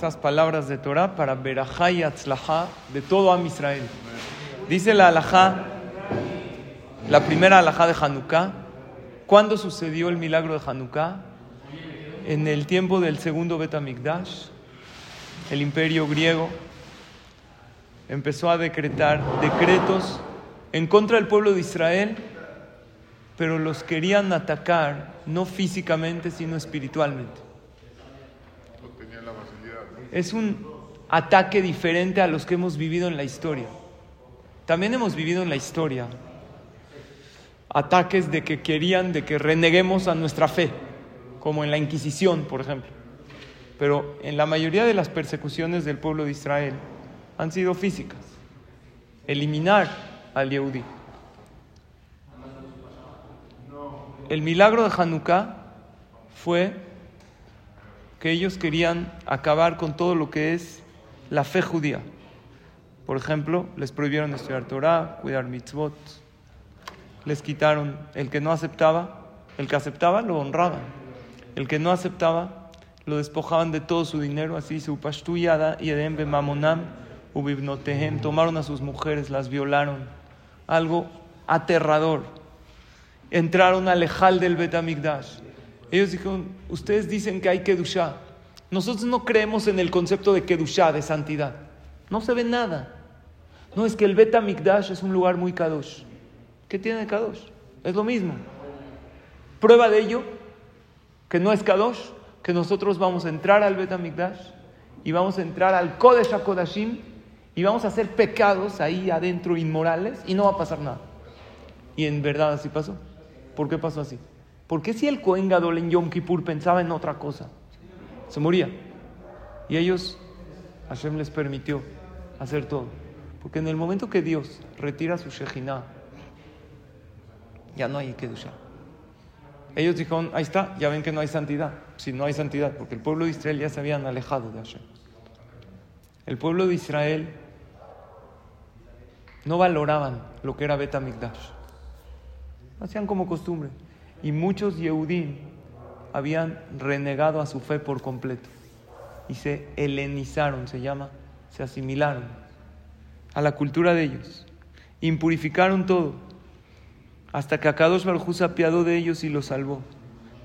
estas palabras de Torah para Berajá y Atzlajá de todo Am Israel. Dice la alajá, la primera alajá de Hanukkah, ¿cuándo sucedió el milagro de Hanukkah? En el tiempo del segundo Betamigdash, el imperio griego empezó a decretar decretos en contra del pueblo de Israel, pero los querían atacar no físicamente, sino espiritualmente. Es un ataque diferente a los que hemos vivido en la historia. También hemos vivido en la historia ataques de que querían de que reneguemos a nuestra fe, como en la Inquisición, por ejemplo. Pero en la mayoría de las persecuciones del pueblo de Israel han sido físicas. Eliminar al Yehudi. El milagro de Hanukkah fue que ellos querían acabar con todo lo que es la fe judía. Por ejemplo, les prohibieron estudiar Torah, cuidar mitzvot. Les quitaron el que no aceptaba, el que aceptaba lo honraban. El que no aceptaba lo despojaban de todo su dinero, así su pastuyada y edem mamonam ubibnotehem. Tomaron a sus mujeres, las violaron. Algo aterrador. Entraron al lejal del Betamigdash ellos dijeron, ustedes dicen que hay Kedushá. Nosotros no creemos en el concepto de Kedushá, de santidad. No se ve nada. No, es que el Bet Mikdash es un lugar muy Kadosh. ¿Qué tiene Kadosh? Es lo mismo. Prueba de ello, que no es Kadosh, que nosotros vamos a entrar al Bet Mikdash y vamos a entrar al Kodesh HaKodashim y vamos a hacer pecados ahí adentro inmorales y no va a pasar nada. Y en verdad así pasó. ¿Por qué pasó así? Porque si el Cohen Gadol en Yom Kippur pensaba en otra cosa? Se moría. Y ellos, Hashem les permitió hacer todo. Porque en el momento que Dios retira su Shejinah, ya no hay Kedusha. Ellos dijeron, ahí está, ya ven que no hay santidad. Si no hay santidad, porque el pueblo de Israel ya se habían alejado de Hashem. El pueblo de Israel no valoraban lo que era Betamigdash. Hacían como costumbre y muchos Yehudim habían renegado a su fe por completo y se helenizaron, se llama, se asimilaron a la cultura de ellos, impurificaron todo, hasta que Akadosh Baruj se apiadó de ellos y los salvó.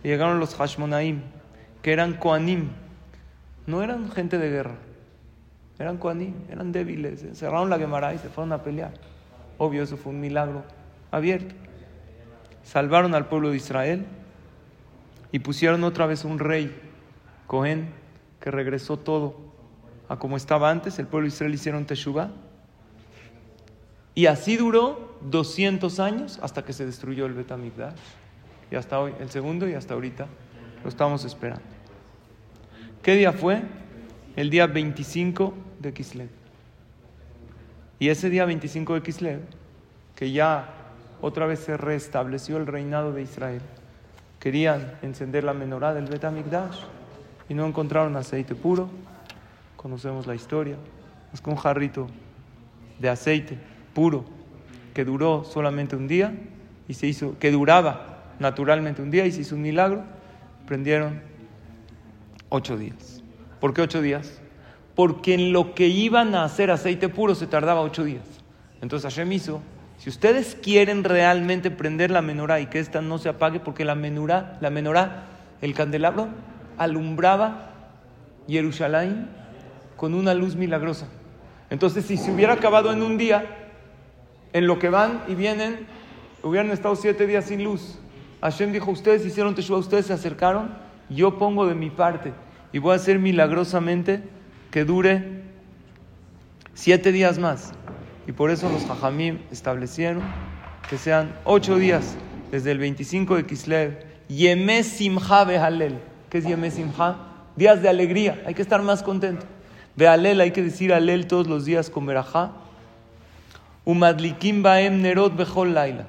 llegaron los Hashmonaim, que eran Koanim, no eran gente de guerra, eran Koanim, eran débiles, cerraron la Gemara y se fueron a pelear. Obvio, eso fue un milagro abierto salvaron al pueblo de Israel y pusieron otra vez un rey, Cohen, que regresó todo a como estaba antes. El pueblo de Israel hicieron Teshuvah. Y así duró 200 años hasta que se destruyó el Betamigdash. Y hasta hoy, el segundo y hasta ahorita lo estamos esperando. ¿Qué día fue? El día 25 de Kislev. Y ese día 25 de Kislev, que ya otra vez se restableció el reinado de Israel. Querían encender la menorá del Betamigdash y no encontraron aceite puro. Conocemos la historia. Es con un jarrito de aceite puro que duró solamente un día y se hizo, que duraba naturalmente un día y se hizo un milagro. Prendieron ocho días. ¿Por qué ocho días? Porque en lo que iban a hacer aceite puro se tardaba ocho días. Entonces Hashem hizo si ustedes quieren realmente prender la menorá y que esta no se apague, porque la menorá, la menorá, el candelabro, alumbraba Jerusalén con una luz milagrosa. Entonces, si se hubiera acabado en un día, en lo que van y vienen, hubieran estado siete días sin luz. Hashem dijo, ustedes hicieron teshuva, ustedes se acercaron, yo pongo de mi parte y voy a hacer milagrosamente que dure siete días más. Y por eso los Jajamim establecieron que sean ocho días desde el 25 de Kislev, Yemé Simha Behalel. ¿Qué es Yemé Simha? Días de alegría, hay que estar más contento. Behalel, hay que decir Alel todos los días con Berajá. Umadlikim Baem Nerot Bechol Laila.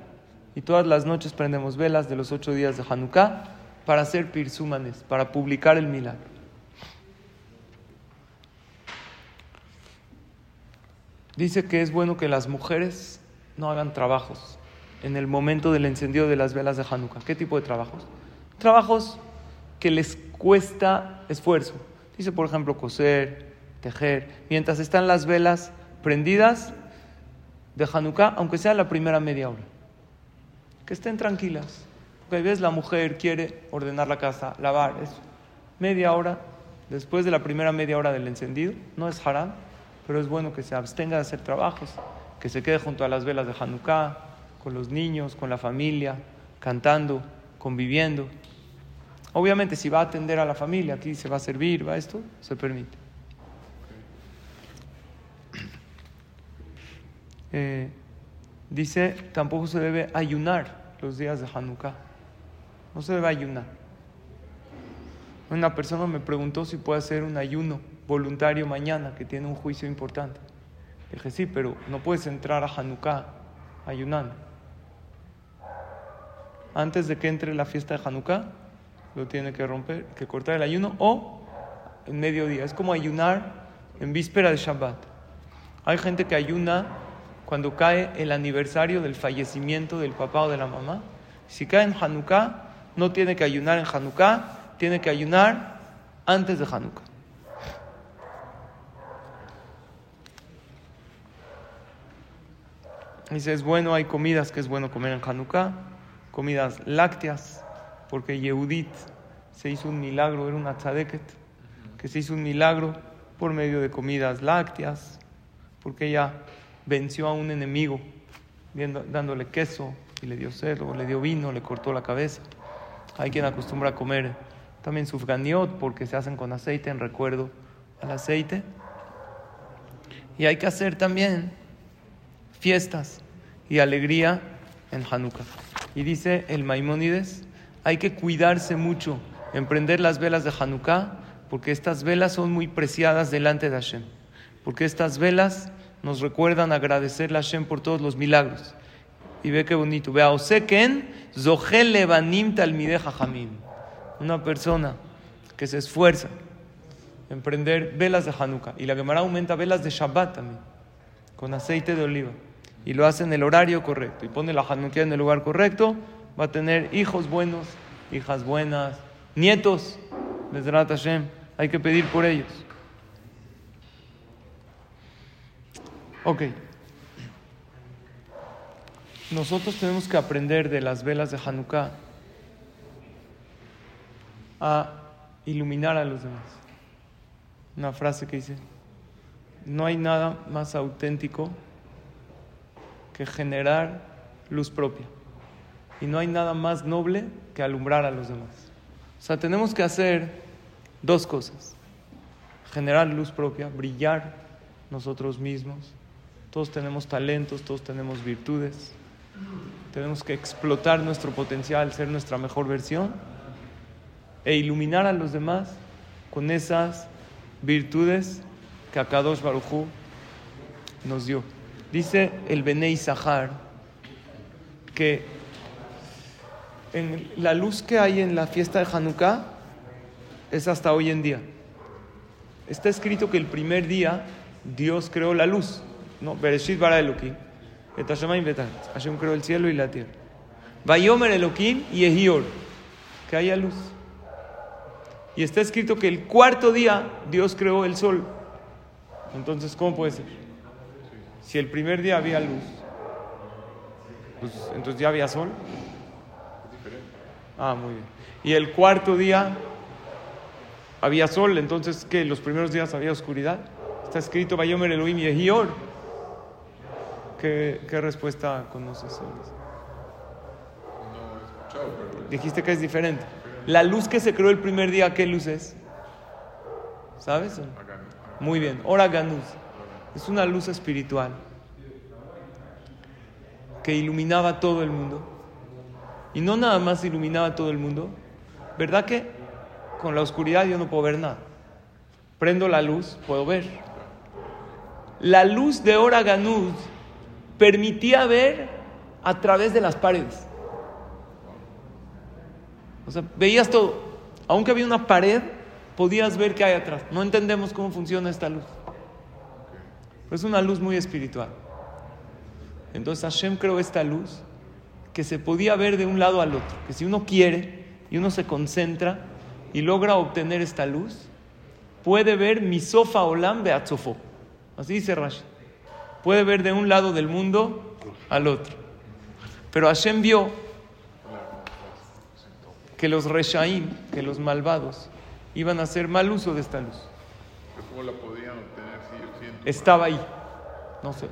Y todas las noches prendemos velas de los ocho días de Hanukkah para hacer pirsúmanes, para publicar el milagro. Dice que es bueno que las mujeres no hagan trabajos en el momento del encendido de las velas de Hanukkah. ¿Qué tipo de trabajos? Trabajos que les cuesta esfuerzo. Dice, por ejemplo, coser, tejer. Mientras están las velas prendidas de Hanukkah, aunque sea la primera media hora. Que estén tranquilas. Porque a veces la mujer quiere ordenar la casa, lavar, eso. Media hora, después de la primera media hora del encendido, no es haram, pero es bueno que se abstenga de hacer trabajos, que se quede junto a las velas de Hanukkah, con los niños, con la familia, cantando, conviviendo. Obviamente, si va a atender a la familia, aquí se va a servir, va esto, se permite. Eh, dice, tampoco se debe ayunar los días de Hanukkah. No se debe ayunar. Una persona me preguntó si puede hacer un ayuno voluntario mañana, que tiene un juicio importante. Dije, sí, pero no puedes entrar a Hanukkah ayunando. Antes de que entre la fiesta de Hanukkah, lo tiene que romper, que cortar el ayuno o en mediodía. Es como ayunar en víspera de Shabbat. Hay gente que ayuna cuando cae el aniversario del fallecimiento del papá o de la mamá. Si cae en Hanukkah, no tiene que ayunar en Hanukkah, tiene que ayunar antes de Hanukkah. Dice, es bueno, hay comidas que es bueno comer en Hanukkah, comidas lácteas, porque Yehudit se hizo un milagro, era una tzadeket, que se hizo un milagro por medio de comidas lácteas, porque ella venció a un enemigo dándole queso y le dio cerdo, le dio vino, le cortó la cabeza. Hay quien acostumbra a comer también sufganiot porque se hacen con aceite en recuerdo al aceite. Y hay que hacer también fiestas y alegría en Hanukkah. Y dice el Maimónides, hay que cuidarse mucho en prender las velas de Hanukkah porque estas velas son muy preciadas delante de Hashem. Porque estas velas nos recuerdan agradecerle a Hashem por todos los milagros. Y ve qué bonito. Vea, Oseken, Zohel Levanim Talmideja Hamim. Una persona que se esfuerza en prender velas de Hanukkah. Y la Gemara aumenta velas de Shabbat también, con aceite de oliva. Y lo hace en el horario correcto. Y pone la Hanukkah en el lugar correcto. Va a tener hijos buenos, hijas buenas, nietos. Desde Hashem. Hay que pedir por ellos. Ok. Nosotros tenemos que aprender de las velas de Hanukkah a iluminar a los demás. Una frase que dice, no hay nada más auténtico que generar luz propia. Y no hay nada más noble que alumbrar a los demás. O sea, tenemos que hacer dos cosas. Generar luz propia, brillar nosotros mismos todos tenemos talentos, todos tenemos virtudes. Tenemos que explotar nuestro potencial, ser nuestra mejor versión e iluminar a los demás con esas virtudes que Akadosh Barujú nos dio. Dice el Benei Sahar que en la luz que hay en la fiesta de Hanukkah es hasta hoy en día. Está escrito que el primer día Dios creó la luz. No, Bereshit bara Elohim. Hashem creó el cielo y la tierra. Vayomer Elohim y Ehior. Que haya luz. Y está escrito que el cuarto día Dios creó el sol. Entonces, ¿cómo puede ser? Si el primer día había luz, pues entonces ya había sol. Ah, muy bien. Y el cuarto día había sol, entonces, ¿qué? ¿Los primeros días había oscuridad? Está escrito Vayomer Elohim y Ehior. ¿Qué, respuesta conoces? Dijiste que es diferente. La luz que se creó el primer día, ¿qué luz es? ¿Sabes? Muy bien. Ora Ganuz. Es una luz espiritual que iluminaba todo el mundo. Y no nada más iluminaba todo el mundo. ¿Verdad que con la oscuridad yo no puedo ver nada? Prendo la luz, puedo ver. La luz de Ora Ganuz permitía ver a través de las paredes. O sea, veías todo. Aunque había una pared, podías ver qué hay atrás. No entendemos cómo funciona esta luz. Es una luz muy espiritual. Entonces Hashem creó esta luz que se podía ver de un lado al otro. Que si uno quiere y uno se concentra y logra obtener esta luz, puede ver mi sofa olam beatzofo. Así dice Rashi. Puede ver de un lado del mundo al otro. Pero Hashem vio que los reshaim, que los malvados, iban a hacer mal uso de esta luz. ¿Cómo la podían Estaba ahí. No sé.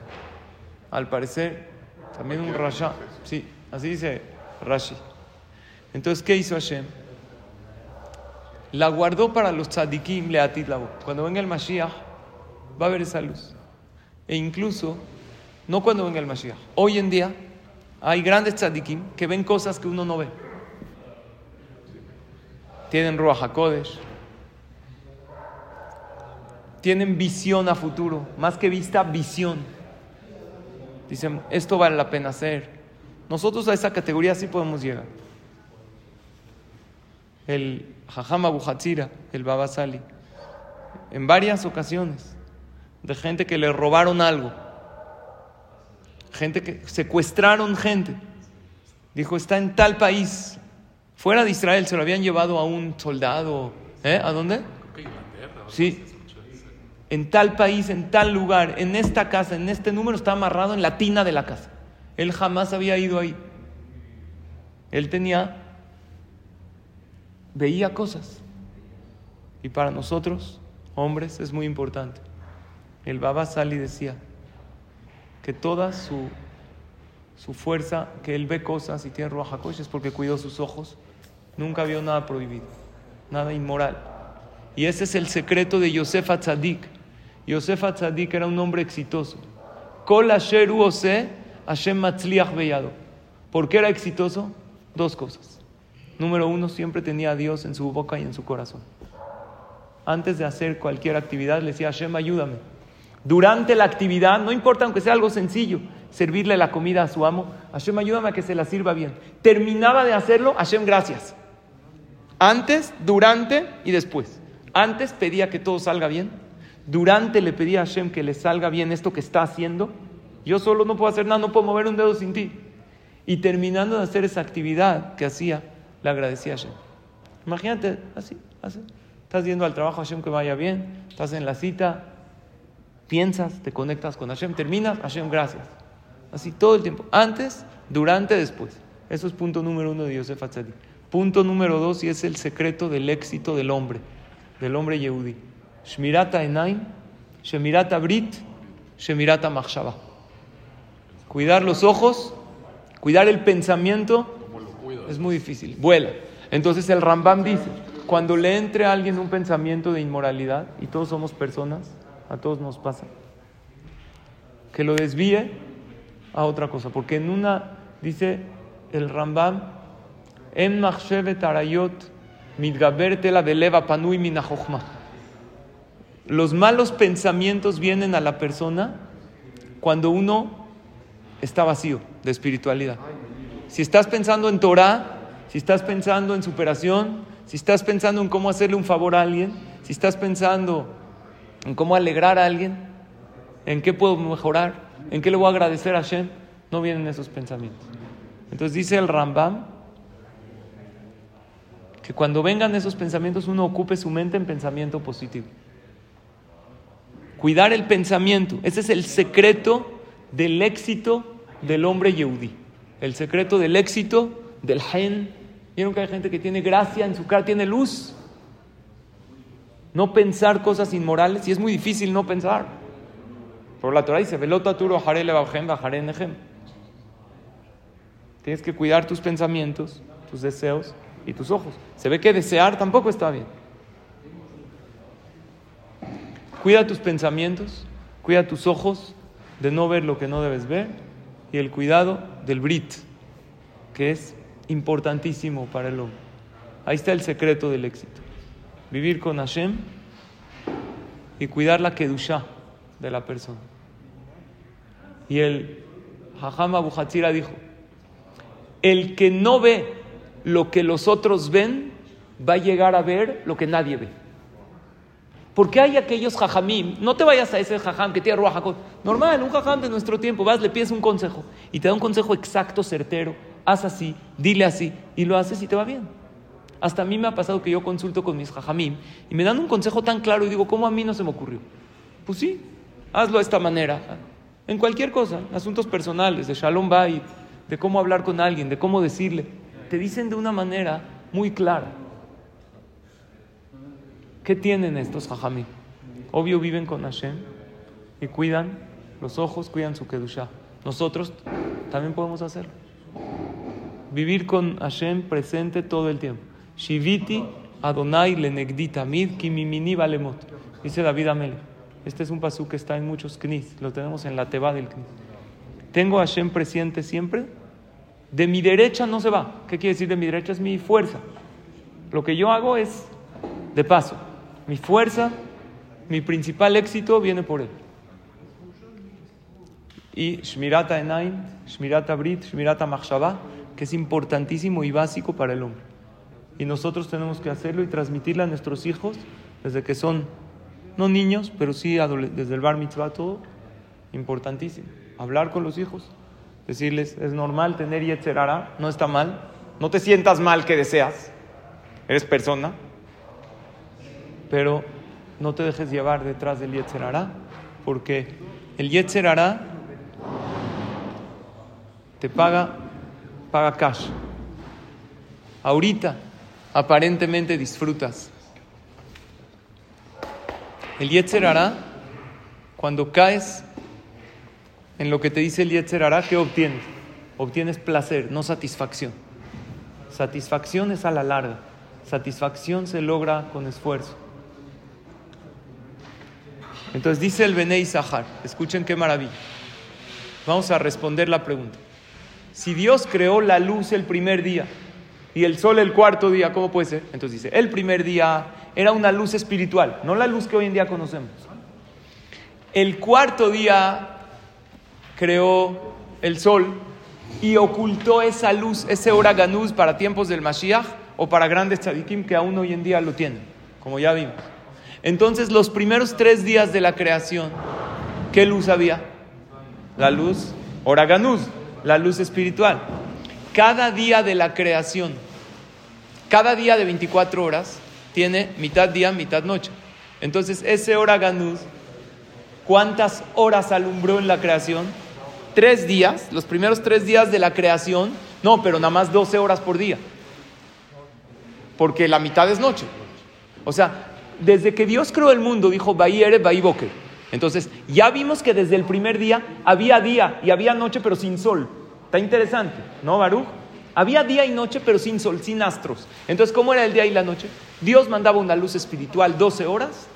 Al parecer, también un rasha. Sí, así dice Rashi. Entonces, ¿qué hizo Hashem? La guardó para los tzadikim leatit la Cuando venga el Mashiach, va a haber esa luz. E incluso, no cuando venga el Mashiach, hoy en día hay grandes tzadikim que ven cosas que uno no ve. Tienen Ruach HaKodesh, tienen visión a futuro, más que vista, visión. Dicen, esto vale la pena hacer. Nosotros a esa categoría sí podemos llegar. El Jajama Buhatzira, el Baba Sali, en varias ocasiones, de gente que le robaron algo, gente que secuestraron gente, dijo, está en tal país, fuera de Israel, se lo habían llevado a un soldado, ¿eh? ¿A dónde? Sí, en tal país, en tal lugar, en esta casa, en este número, está amarrado en la tina de la casa. Él jamás había ido ahí. Él tenía, veía cosas. Y para nosotros, hombres, es muy importante. El Baba Sali decía que toda su, su fuerza, que él ve cosas y tiene Ruach es porque cuidó sus ojos. Nunca vio nada prohibido, nada inmoral. Y ese es el secreto de Yosef Atzadik Yosef Atzadik era un hombre exitoso. Kol asher Hashem matzliach beyado. ¿Por qué era exitoso? Dos cosas. Número uno, siempre tenía a Dios en su boca y en su corazón. Antes de hacer cualquier actividad, le decía, Hashem, ayúdame. Durante la actividad, no importa aunque sea algo sencillo, servirle la comida a su amo, Hashem, ayúdame a que se la sirva bien. Terminaba de hacerlo, Hashem, gracias. Antes, durante y después. Antes pedía que todo salga bien durante le pedí a Hashem que le salga bien esto que está haciendo. Yo solo no puedo hacer nada, no puedo mover un dedo sin ti. Y terminando de hacer esa actividad que hacía, le agradecí a Hashem. Imagínate, así, así. Estás yendo al trabajo, Hashem, que vaya bien. Estás en la cita, piensas, te conectas con Hashem, terminas, Hashem, gracias. Así todo el tiempo. Antes, durante, después. Eso es punto número uno de Yosef Atzadi. Punto número dos, y es el secreto del éxito del hombre, del hombre Yehudi. Shmirata Enaim, Shemirata Brit, Shemirata Machshava. Cuidar los ojos, cuidar el pensamiento, es muy difícil. Vuela. Entonces el Rambam dice, cuando le entre a alguien un pensamiento de inmoralidad, y todos somos personas, a todos nos pasa, que lo desvíe a otra cosa. Porque en una, dice el Rambam, en Machshevet Arayot, Midgaber Tela Beleva Panui Minachochma. Los malos pensamientos vienen a la persona cuando uno está vacío de espiritualidad. Si estás pensando en Torah, si estás pensando en superación, si estás pensando en cómo hacerle un favor a alguien, si estás pensando en cómo alegrar a alguien, en qué puedo mejorar, en qué le voy a agradecer a Hashem, no vienen esos pensamientos. Entonces dice el Rambam que cuando vengan esos pensamientos uno ocupe su mente en pensamiento positivo. Cuidar el pensamiento. Ese es el secreto del éxito del hombre yehudí. El secreto del éxito del gen. Vieron que hay gente que tiene gracia en su cara, tiene luz. No pensar cosas inmorales y es muy difícil no pensar. Por la Torah dice, velota turo Tienes que cuidar tus pensamientos, tus deseos y tus ojos. Se ve que desear tampoco está bien. Cuida tus pensamientos, cuida tus ojos de no ver lo que no debes ver y el cuidado del Brit, que es importantísimo para el hombre. Ahí está el secreto del éxito. Vivir con Hashem y cuidar la Kedushá de la persona. Y el Hajam Abu dijo, el que no ve lo que los otros ven, va a llegar a ver lo que nadie ve. Porque hay aquellos jajamim, no te vayas a ese jajam que tiene ruaja. Normal, un jajam de nuestro tiempo, vas, le pides un consejo y te da un consejo exacto, certero. Haz así, dile así, y lo haces y te va bien. Hasta a mí me ha pasado que yo consulto con mis jajamim y me dan un consejo tan claro y digo, ¿cómo a mí no se me ocurrió? Pues sí, hazlo de esta manera. En cualquier cosa, asuntos personales, de Shalom Bay, de cómo hablar con alguien, de cómo decirle. Te dicen de una manera muy clara. ¿Qué tienen estos jajamim? Obvio viven con Hashem y cuidan los ojos, cuidan su kedusha. Nosotros también podemos hacerlo. Vivir con Hashem presente todo el tiempo. Shiviti Adonai lenegdi tamid kimimini valemot. Dice David Amel. Este es un pasú que está en muchos knis. Lo tenemos en la teba del knis. Tengo Hashem presente siempre. De mi derecha no se va. ¿Qué quiere decir de mi derecha? Es mi fuerza. Lo que yo hago es de paso. Mi fuerza, mi principal éxito viene por él. Y Shmirata Enaim, Shmirata Brit, Shmirata Machshava, que es importantísimo y básico para el hombre. Y nosotros tenemos que hacerlo y transmitirle a nuestros hijos desde que son, no niños, pero sí desde el bar mitzvah, todo, importantísimo. Hablar con los hijos, decirles, es normal tener yetzerara, no está mal, no te sientas mal que deseas, eres persona, pero no te dejes llevar detrás del yetzerara, porque el yetzerara te paga, paga cash. Ahorita aparentemente disfrutas. El Yetzer cuando caes en lo que te dice el Yetzer hará, ¿qué obtienes? Obtienes placer, no satisfacción. Satisfacción es a la larga. Satisfacción se logra con esfuerzo. Entonces dice el Bene Isahar, escuchen qué maravilla. Vamos a responder la pregunta. Si Dios creó la luz el primer día, y el sol el cuarto día, ¿cómo puede ser? Entonces dice, el primer día era una luz espiritual, no la luz que hoy en día conocemos. El cuarto día creó el sol y ocultó esa luz, ese hora ganús para tiempos del Mashiach o para grandes tzadikim que aún hoy en día lo tienen, como ya vimos. Entonces los primeros tres días de la creación, ¿qué luz había? La luz, hora ganús, la luz espiritual. Cada día de la creación, cada día de 24 horas, tiene mitad día, mitad noche. Entonces, ese hora ganús, ¿cuántas horas alumbró en la creación? Tres días, los primeros tres días de la creación, no, pero nada más 12 horas por día. Porque la mitad es noche. O sea, desde que Dios creó el mundo, dijo, Bahíere, Boker. Entonces, ya vimos que desde el primer día había día y había noche, pero sin sol. Está interesante, ¿no, Baruch? Había día y noche, pero sin sol, sin astros. Entonces, ¿cómo era el día y la noche? Dios mandaba una luz espiritual 12 horas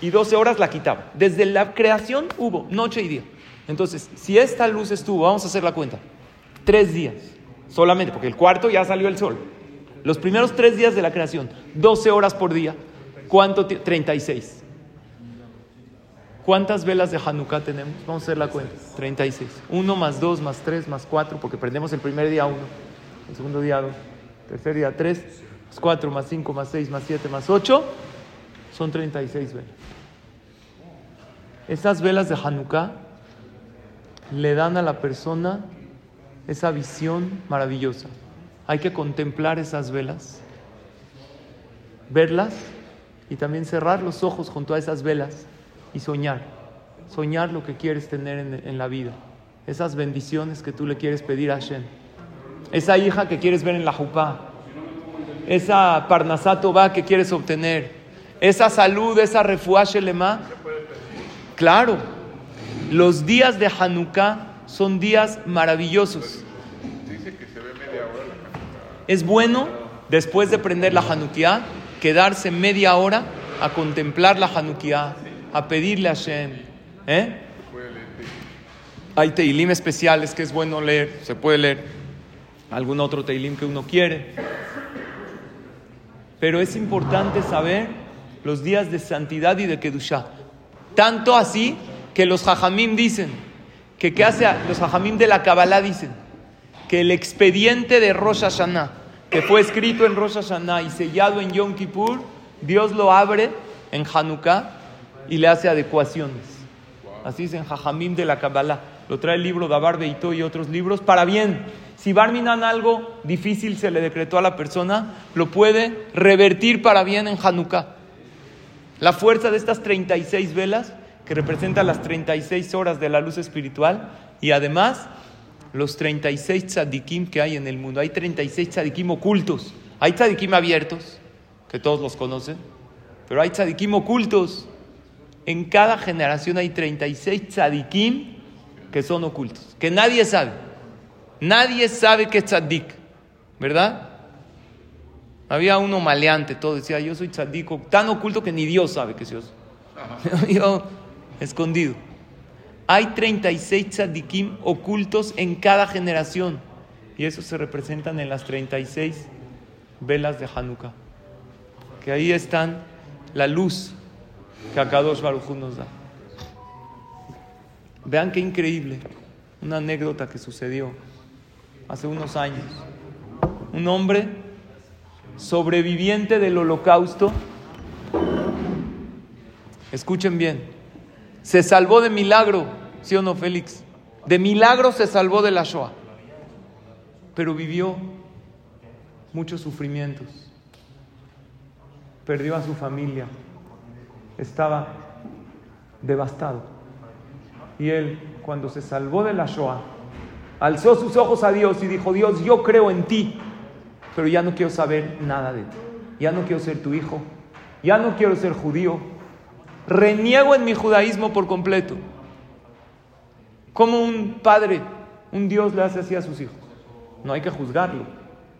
y 12 horas la quitaba. Desde la creación hubo noche y día. Entonces, si esta luz estuvo, vamos a hacer la cuenta, tres días solamente, porque el cuarto ya salió el sol. Los primeros tres días de la creación, 12 horas por día, ¿cuánto? 36. ¿Cuántas velas de Hanukkah tenemos? Vamos a hacer la cuenta. 36. Uno más dos más tres más cuatro, porque prendemos el primer día uno, el segundo día dos, tercer día tres, más cuatro más cinco más seis más siete más ocho, son 36 velas. Esas velas de Hanukkah le dan a la persona esa visión maravillosa. Hay que contemplar esas velas, verlas y también cerrar los ojos junto a esas velas y soñar. Soñar lo que quieres tener en, la vida. Esas bendiciones que tú le quieres pedir a Hashem. Esa hija que quieres ver en la jupá. Esa parnasato va que quieres obtener. Esa salud, esa refuá lema. Claro. Los días de Hanukkah son días maravillosos. Es bueno, después de prender la Hanukkah, quedarse media hora a contemplar la Hanukkah, a pedirle a Hashem. ¿eh? Hay teilim especiales que es bueno leer, se puede leer algún otro teilim que uno quiere. Pero es importante saber los días de santidad y de Kedushah. Tanto así que los hajamim dicen, que qué hace los hajamim de la Kabbalah dicen, que el expediente de Rosh Hashanah, que fue escrito en Rosh Hashanah y sellado en Yom Kippur, Dios lo abre en Hanukkah y le hace adecuaciones. Así dicen Jajamim de la Kabbalah. Lo trae el libro de Abar Beito y otros libros para bien. Si Barminan algo difícil se le decretó a la persona, lo puede revertir para bien en Hanukkah. La fuerza de estas 36 velas, que representan las 36 horas de la luz espiritual, y además los 36 tzadikim que hay en el mundo. Hay 36 tzadikim ocultos. Hay tzadikim abiertos, que todos los conocen, pero hay tzadikim ocultos. En cada generación hay 36 tzadikim que son ocultos, que nadie sabe. Nadie sabe que es tzadik, ¿verdad? Había uno maleante, todo decía, yo soy tzadik, tan oculto que ni Dios sabe que soy yo. escondido. Hay 36 tzadikim ocultos en cada generación. Y eso se representan en las 36 velas de Hanukkah. Que ahí están la luz que Akadosh Baruj nos da. Vean qué increíble. Una anécdota que sucedió hace unos años. Un hombre sobreviviente del holocausto. Escuchen bien se salvó de milagro, ¿sí o no, Félix? De milagro se salvó de la Shoah. Pero vivió muchos sufrimientos. Perdió a su familia. Estaba devastado. Y él, cuando se salvó de la Shoah, alzó sus ojos a Dios y dijo, Dios, yo creo en ti, pero ya no quiero saber nada de ti. Ya no quiero ser tu hijo. Ya no quiero ser judío reniego en mi judaísmo por completo. Como un padre, un Dios le hace así a sus hijos. No hay que juzgarlo,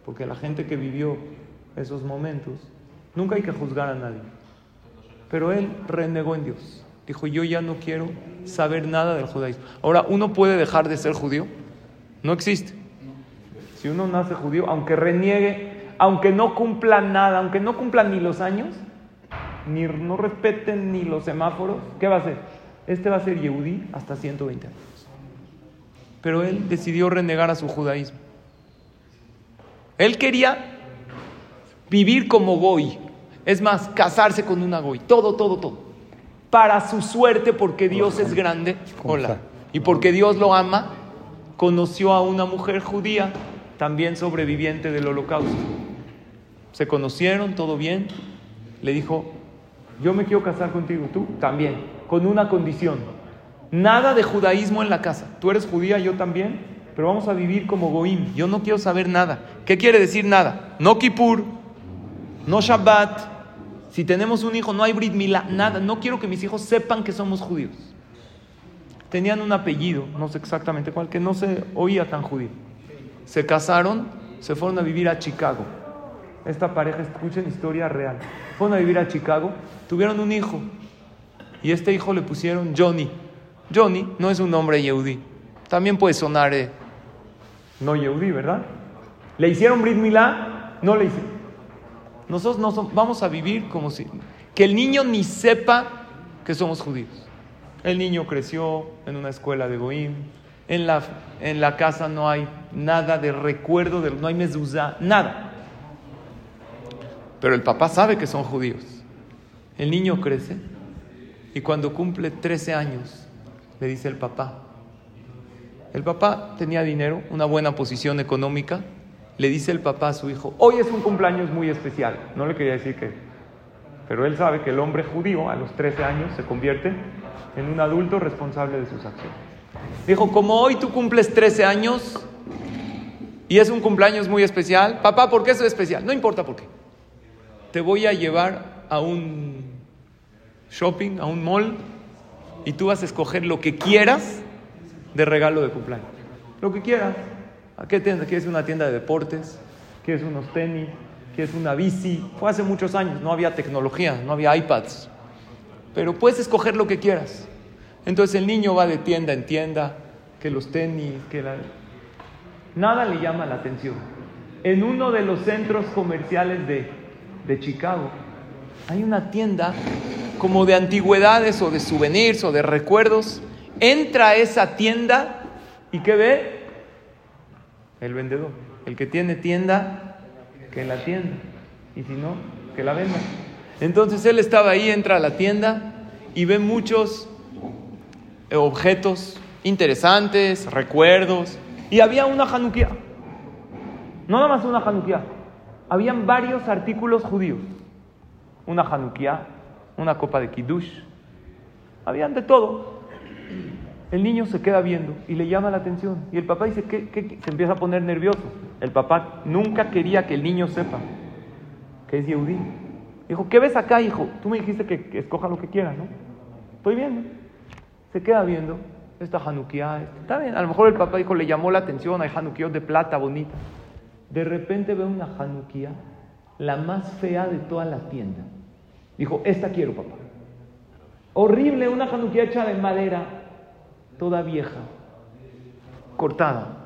porque la gente que vivió esos momentos, nunca hay que juzgar a nadie. Pero él renegó en Dios. Dijo, yo ya no quiero saber nada del judaísmo. Ahora, ¿uno puede dejar de ser judío? No existe. Si uno nace judío, aunque reniegue, aunque no cumpla nada, aunque no cumpla ni los años, ni no respeten ni los semáforos, ¿qué va a hacer? Este va a ser Yehudí hasta 120 años. Pero él decidió renegar a su judaísmo. Él quería vivir como Goy. Es más, casarse con una Goy. Todo, todo, todo. Para su suerte, porque Dios es grande. Hola. Y porque Dios lo ama, conoció a una mujer judía, también sobreviviente del holocausto. Se conocieron, todo bien. Le dijo, yo me quiero casar contigo, tú también, con una condición. Nada de judaísmo en la casa. Tú eres judía, yo también, pero vamos a vivir como Goim. Yo no quiero saber nada. ¿Qué quiere decir nada? No Kippur, no Shabbat. Si tenemos un hijo, no hay Brit Milá, nada. No quiero que mis hijos sepan que somos judíos. Tenían un apellido, no sé exactamente cuál, que no se oía tan judío. Se casaron, se fueron a vivir a Chicago. Esta pareja, escuchen historia real fueron a vivir a Chicago, tuvieron un hijo. Y este hijo le pusieron Johnny. Johnny no es un nombre Yehudi. También puede sonar eh, no Yehudi, ¿verdad? ¿Le hicieron Brit Milá? No le hicieron. Nosotros no vamos a vivir como si... Que el niño ni sepa que somos judíos. El niño creció en una escuela de Goim. En la, en la casa no hay nada de recuerdo, de, no hay mezuzá, nada. Pero el papá sabe que son judíos. El niño crece y cuando cumple 13 años le dice el papá, el papá tenía dinero, una buena posición económica, le dice el papá a su hijo, hoy es un cumpleaños muy especial, no le quería decir que, pero él sabe que el hombre judío a los 13 años se convierte en un adulto responsable de sus acciones. Dijo, como hoy tú cumples 13 años y es un cumpleaños muy especial, papá, ¿por qué es especial? No importa por qué te voy a llevar a un shopping, a un mall, y tú vas a escoger lo que quieras de regalo de cumpleaños. Lo que quieras. ¿A qué tienda? ¿Quieres una tienda de deportes? ¿Quieres unos tenis? ¿Quieres una bici? Fue hace muchos años, no había tecnología, no había iPads. Pero puedes escoger lo que quieras. Entonces el niño va de tienda en tienda, que los tenis, que la... Nada le llama la atención. En uno de los centros comerciales de de Chicago, hay una tienda como de antigüedades o de souvenirs o de recuerdos. Entra a esa tienda y ¿qué ve? El vendedor. El que tiene tienda, que la tienda. Y si no, que la venda. Entonces él estaba ahí, entra a la tienda y ve muchos objetos interesantes, recuerdos. Y había una januquía. No nada más una Hanukkah. Habían varios artículos judíos. Una Hanukkah, una copa de Kiddush. Habían de todo. El niño se queda viendo y le llama la atención. Y el papá dice, ¿qué, qué, Se empieza a poner nervioso. El papá nunca quería que el niño sepa que es Yehudí. Dijo, ¿qué ves acá, hijo? Tú me dijiste que, escoja lo que quiera, ¿no? Estoy viendo. Se queda viendo esta Hanukkah. Está bien, a lo mejor el papá dijo, le llamó la atención, hay Hanukkah de plata bonita. De repente ve una Hanukkah, la más fea de toda la tienda. Dijo, esta quiero, papá. Horrible, una Hanukkah hecha de madera, toda vieja, cortada.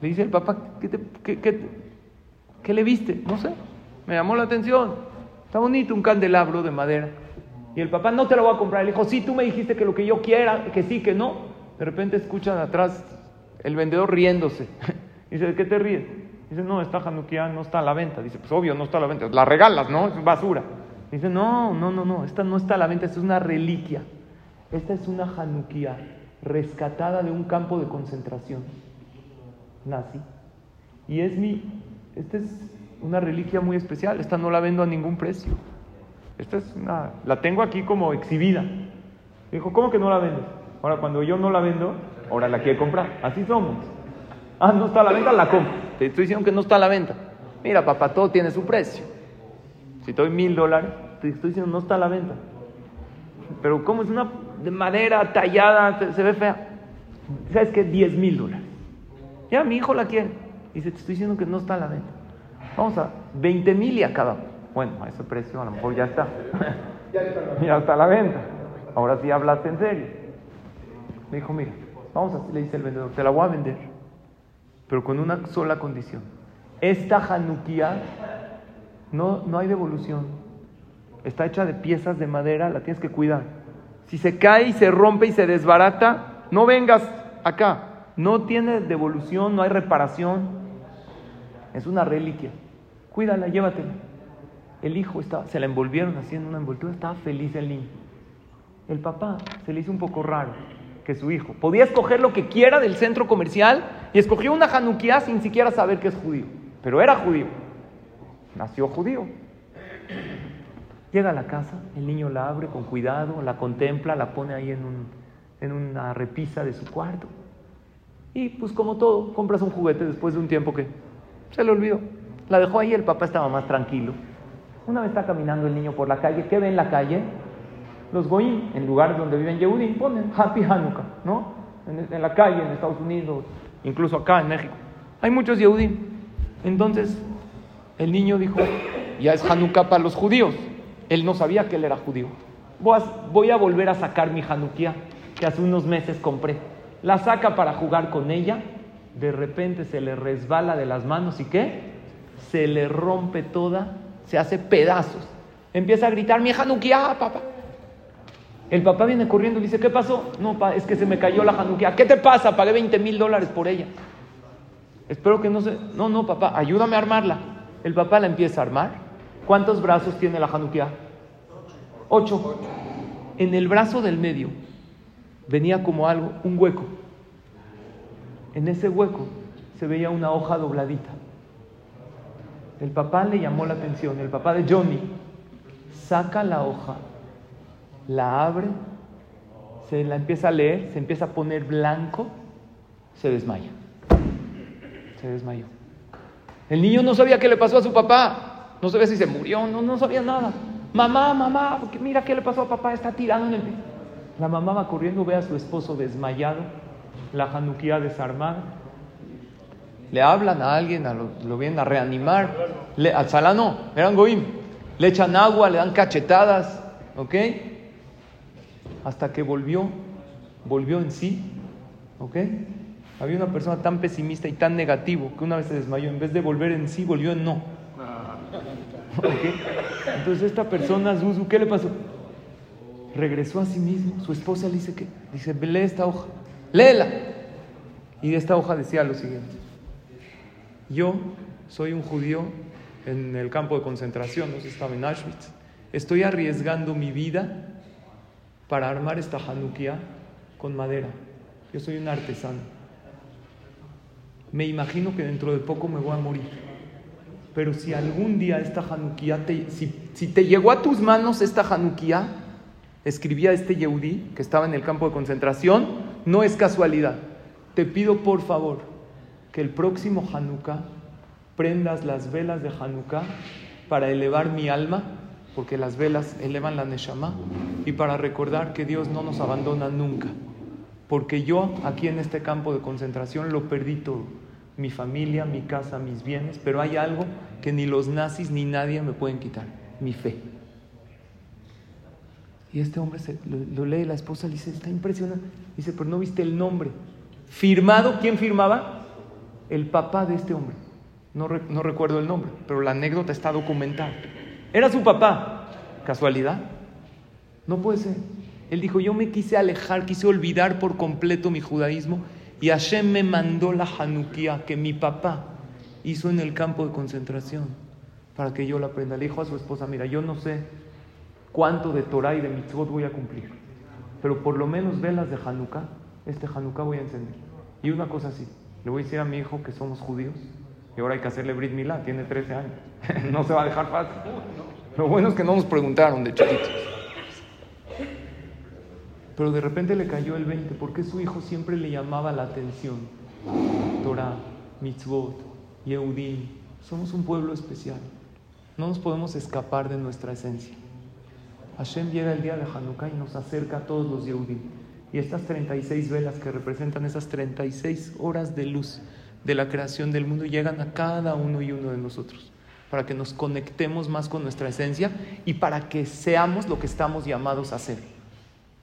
Le dice el papá, ¿qué, qué le viste? No sé. Me llamó la atención. Está bonito un candelabro de madera. Y el papá no te lo va a comprar. Le dijo, sí, tú me dijiste que lo que yo quiera, que sí, que no. De repente escuchan atrás el vendedor riéndose. Dice, ¿de qué te ríes? Dice, no, esta Hanukkah no está a la venta. Dice, pues obvio, no está a la venta. La regalas, ¿no? Es basura. Dice, no, no, no, no, esta no está a la venta, esta es una reliquia. Esta es una Hanukkah rescatada de un campo de concentración nazi. Y es mi, esta es una reliquia muy especial. Esta no la vendo a ningún precio. Esta es una, la tengo aquí como exhibida. Dijo, ¿cómo que no la vendes? Ahora, cuando yo no la vendo, ahora la quiere comprar. Así somos. Ah, no está a la venta, la compro. Te estoy diciendo que no está a la venta. Mira, papá, todo tiene su precio. Si te doy mil dólares, te estoy diciendo no está a la venta. Pero ¿cómo es una de madera tallada? Se, ve fea. ¿Sabes qué? Diez mil dólares. Ya, mi hijo la quiere. Dice, te estoy diciendo que no está a la venta. Vamos a 20 mil y acabamos. Bueno, a ese precio a lo mejor ya está. ya está a la venta. Ahora sí hablaste en serio. Me dijo, mira, vamos a, le dice el vendedor, te la voy a vender, pero con una sola condición. Esta Hanukkah no, no hay devolución. Está hecha de piezas de madera, la tienes que cuidar. Si se cae y se rompe y se desbarata, no vengas acá. No tiene devolución, no hay reparación. Es una reliquia. Cuídala, llévatela. El hijo se la envolvieron haciendo una envoltura, estaba feliz el niño. El papá se le hizo un poco raro que su hijo podía escoger lo que quiera del centro comercial y escogió una Hanukkah sin siquiera saber que es judío. Pero era judío. Nació judío. Llega a la casa, el niño la abre con cuidado, la contempla, la pone ahí en, un, en una repisa de su cuarto. Y pues como todo, compras un juguete después de un tiempo que se le olvidó. La dejó ahí, el papá estaba más tranquilo. Una vez está caminando el niño por la calle, ¿qué ve en la calle? Los goyim, en lugares donde viven Yehudim, ponen Happy Hanukkah, ¿no? En, la calle, en Estados Unidos, incluso acá en México. Hay muchos Yehudim. Entonces, el niño dijo, ya es Hanukkah para los judíos. Él no sabía que él era judío. Voy a, volver a sacar mi Hanukkah que hace unos meses compré. La saca para jugar con ella de repente se le resbala de las manos y qué? Se le rompe toda, se hace pedazos. Empieza a gritar, mi Hanukkah, papá. El papá viene corriendo y dice, ¿qué pasó? No, pa, es que se me cayó la Hanukkah. ¿Qué te pasa? Pagué 20 mil dólares por ella. Espero que no se... No, no, papá, ayúdame a armarla. El papá la empieza a armar. ¿Cuántos brazos tiene la Hanukkah? Ocho. En el brazo del medio venía como algo, un hueco. En ese hueco se veía una hoja dobladita. El papá le llamó la atención, el papá de Johnny saca la hoja, la abre, se la empieza a leer, se empieza a poner blanco, se desmaya. Se desmayó. El niño no sabía qué le pasó a su papá, no sabía si se murió, no, no sabía nada. Mamá, mamá, mira qué le pasó a papá, está tirado en el. La mamá va corriendo, ve a su esposo desmayado la Hanukkah desarmada. Le hablan a alguien, lo, vienen a reanimar. Le, al salano, eran goim. Le echan agua, le dan cachetadas, ¿ok? Hasta que volvió, volvió en sí, ¿ok? Había una persona tan pesimista y tan negativo que una vez se desmayó, en vez de volver en sí, volvió en no. Entonces esta persona, Zuzu, ¿qué le pasó? Regresó a sí mismo, su esposa le dice que, dice, lee esta hoja léela. Y de esta hoja decía lo siguiente, yo soy un judío en el campo de concentración, no sé, estaba en Auschwitz, estoy arriesgando mi vida para armar esta Hanukkah con madera. Yo soy un artesano. me imagino que dentro de poco me voy a morir. Pero si algún día esta te, si, si, te llegó a tus manos esta Hanukkah, escribía este Yehudi que estaba en el campo de concentración, no es casualidad. Te pido por favor que el próximo Hanukkah prendas las velas de Hanukkah para elevar mi alma, porque las velas elevan la Neshama, y para recordar que Dios no nos abandona nunca. Porque yo aquí en este campo de concentración lo perdí todo. Mi familia, mi casa, mis bienes, pero hay algo que ni los nazis ni nadie me pueden quitar, mi fe. Y este hombre lo, lee, la esposa le dice, está impresionante. Dice, pero no viste el nombre. Firmado, ¿quién firmaba? El papá de este hombre. No, no recuerdo el nombre, pero la anécdota está documentada. Era su papá. ¿Casualidad? No puede ser. Él dijo, yo me quise alejar, quise olvidar por completo mi judaísmo y Hashem me mandó la Hanukkah que mi papá hizo en el campo de concentración para que yo la aprenda. Le dijo a su esposa, mira, yo no sé cuánto de Torah y de mitzvot voy a cumplir, pero por lo menos velas de Hanukkah, este Hanukkah voy a encender. Y una cosa así, le voy a decir a mi hijo que somos judíos y ahora hay que hacerle Brit Milá, tiene 13 años, no se va a dejar fácil. Lo bueno es que no nos preguntaron de chiquitos. Pero de repente le cayó el 20, porque su hijo siempre le llamaba la atención. Torah, mitzvot, Yehudim. Somos un pueblo especial. No nos podemos escapar de nuestra esencia. Hashem llega el día de Hanukkah y nos acerca a todos los Yehudim. Y estas 36 velas que representan esas 36 horas de luz de la creación del mundo llegan a cada uno y uno de nosotros para que nos conectemos más con nuestra esencia y para que seamos lo que estamos llamados a ser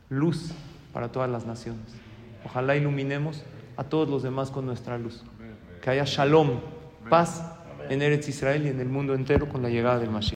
luz para todas las naciones. Ojalá iluminemos a todos los demás con nuestra luz. Que haya shalom, paz en Eretz Israel y en el mundo entero con la llegada del Mashiach.